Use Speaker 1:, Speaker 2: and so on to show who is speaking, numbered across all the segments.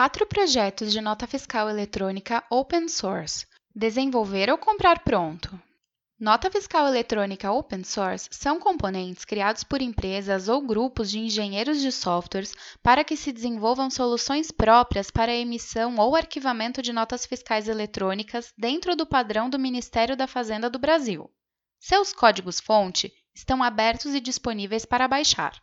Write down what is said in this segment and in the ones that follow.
Speaker 1: quatro projetos de nota fiscal eletrônica open source. Desenvolver ou comprar pronto. Nota fiscal eletrônica open source são componentes criados por empresas ou grupos de engenheiros de softwares para que se desenvolvam soluções próprias para a emissão ou arquivamento de notas fiscais eletrônicas dentro do padrão do Ministério da Fazenda do Brasil. Seus códigos-fonte estão abertos e disponíveis para baixar.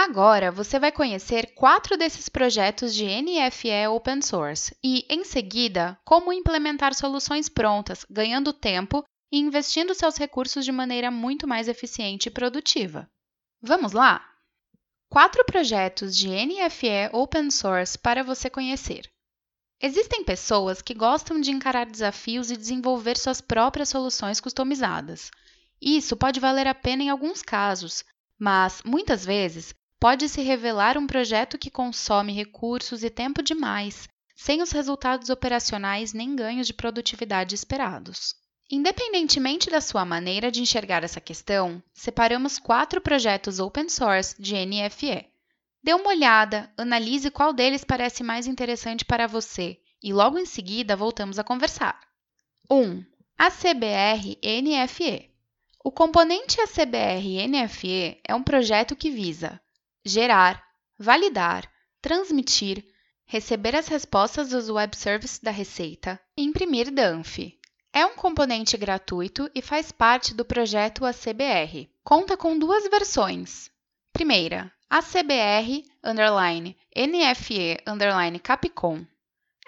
Speaker 1: Agora você vai conhecer quatro desses projetos de NFE open source e, em seguida, como implementar soluções prontas, ganhando tempo e investindo seus recursos de maneira muito mais eficiente e produtiva. Vamos lá? Quatro projetos de NFE open source para você conhecer. Existem pessoas que gostam de encarar desafios e desenvolver suas próprias soluções customizadas. Isso pode valer a pena em alguns casos, mas, muitas vezes, pode se revelar um projeto que consome recursos e tempo demais, sem os resultados operacionais nem ganhos de produtividade esperados. Independentemente da sua maneira de enxergar essa questão, separamos quatro projetos open source de NFE. Dê uma olhada, analise qual deles parece mais interessante para você e logo em seguida voltamos a conversar. 1. ACBR NFE. O componente ACBR NFE é um projeto que visa gerar, validar, transmitir, receber as respostas dos web services da Receita e imprimir DANF. É um componente gratuito e faz parte do projeto ACBR. Conta com duas versões. Primeira, ACBR underline, NFE underline Capcom.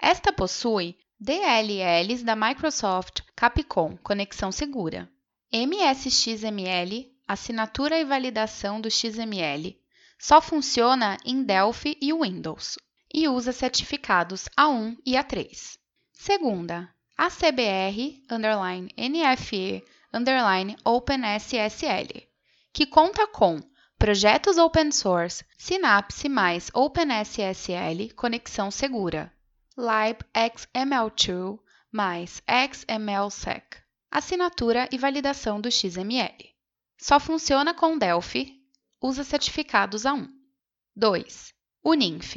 Speaker 1: Esta possui DLLs da Microsoft Capcom Conexão Segura, MSXML, assinatura e validação do XML. Só funciona em Delphi e Windows e usa certificados A1 e A3. Segunda, ACBR underline NFE underline OpenSSL, que conta com projetos open source, Synapse mais OpenSSL conexão segura, libxml2 mais XMLSec, assinatura e validação do XML. Só funciona com Delphi, usa certificados A1. 2. Uninf,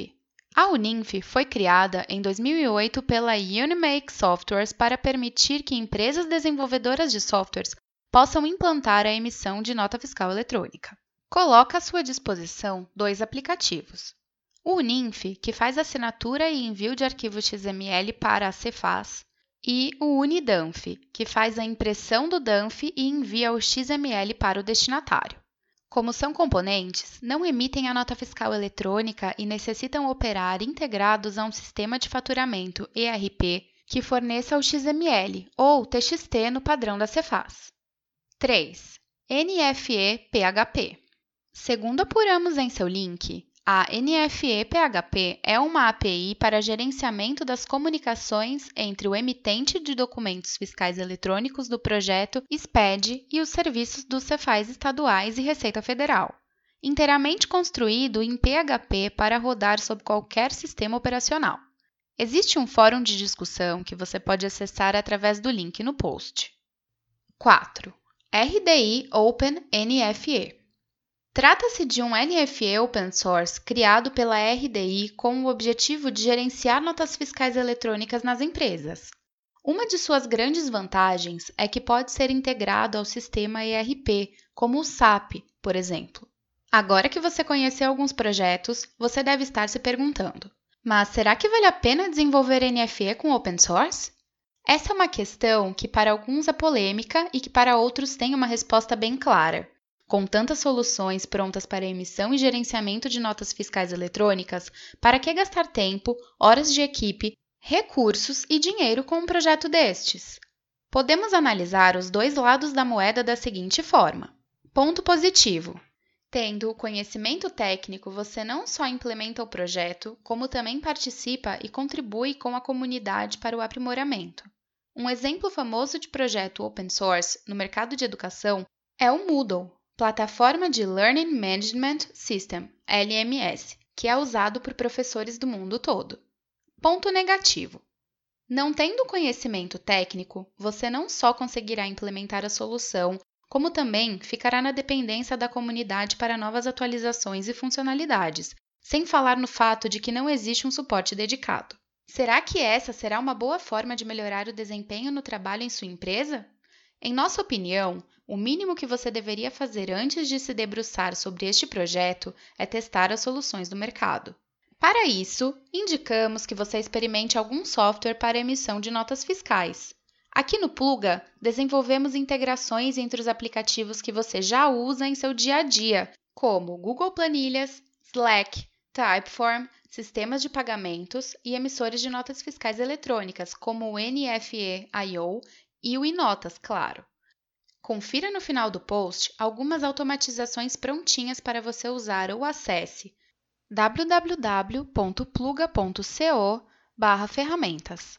Speaker 1: a Uninf foi criada em 2008 pela Unimake Softwares para permitir que empresas desenvolvedoras de softwares possam implantar a emissão de nota fiscal eletrônica. Coloca à sua disposição dois aplicativos. O Uninf, que faz assinatura e envio de arquivos XML para a Cefaz, e o Unidanf, que faz a impressão do DANF e envia o XML para o destinatário. Como são componentes, não emitem a nota fiscal eletrônica e necessitam operar integrados a um sistema de faturamento ERP que forneça o XML ou TXT no padrão da Cefaz. 3. NFE-PHP. Segundo apuramos em seu link, a NFE-PHP é uma API para gerenciamento das comunicações entre o emitente de documentos fiscais eletrônicos do projeto SPED e os serviços dos Cefais estaduais e Receita Federal. Inteiramente construído em PHP para rodar sob qualquer sistema operacional. Existe um fórum de discussão que você pode acessar através do link no post. 4. RDI Open NFE Trata-se de um NFE open source criado pela RDI com o objetivo de gerenciar notas fiscais eletrônicas nas empresas. Uma de suas grandes vantagens é que pode ser integrado ao sistema ERP, como o SAP, por exemplo. Agora que você conheceu alguns projetos, você deve estar se perguntando: mas será que vale a pena desenvolver NFE com open source? Essa é uma questão que para alguns é polêmica e que para outros tem uma resposta bem clara. Com tantas soluções prontas para emissão e gerenciamento de notas fiscais eletrônicas, para que gastar tempo, horas de equipe, recursos e dinheiro com um projeto destes? Podemos analisar os dois lados da moeda da seguinte forma: ponto positivo. Tendo o conhecimento técnico, você não só implementa o projeto, como também participa e contribui com a comunidade para o aprimoramento. Um exemplo famoso de projeto open source no mercado de educação é o Moodle, Plataforma de Learning Management System, LMS, que é usado por professores do mundo todo. Ponto negativo. Não tendo conhecimento técnico, você não só conseguirá implementar a solução, como também ficará na dependência da comunidade para novas atualizações e funcionalidades, sem falar no fato de que não existe um suporte dedicado. Será que essa será uma boa forma de melhorar o desempenho no trabalho em sua empresa? Em nossa opinião, o mínimo que você deveria fazer antes de se debruçar sobre este projeto é testar as soluções do mercado. Para isso, indicamos que você experimente algum software para emissão de notas fiscais. Aqui no Pluga, desenvolvemos integrações entre os aplicativos que você já usa em seu dia a dia, como Google Planilhas, Slack, Typeform, sistemas de pagamentos e emissores de notas fiscais eletrônicas, como o NFE-IO e o Inotas, claro. Confira no final do post algumas automatizações prontinhas para você usar ou acesse www.pluga.co/ferramentas.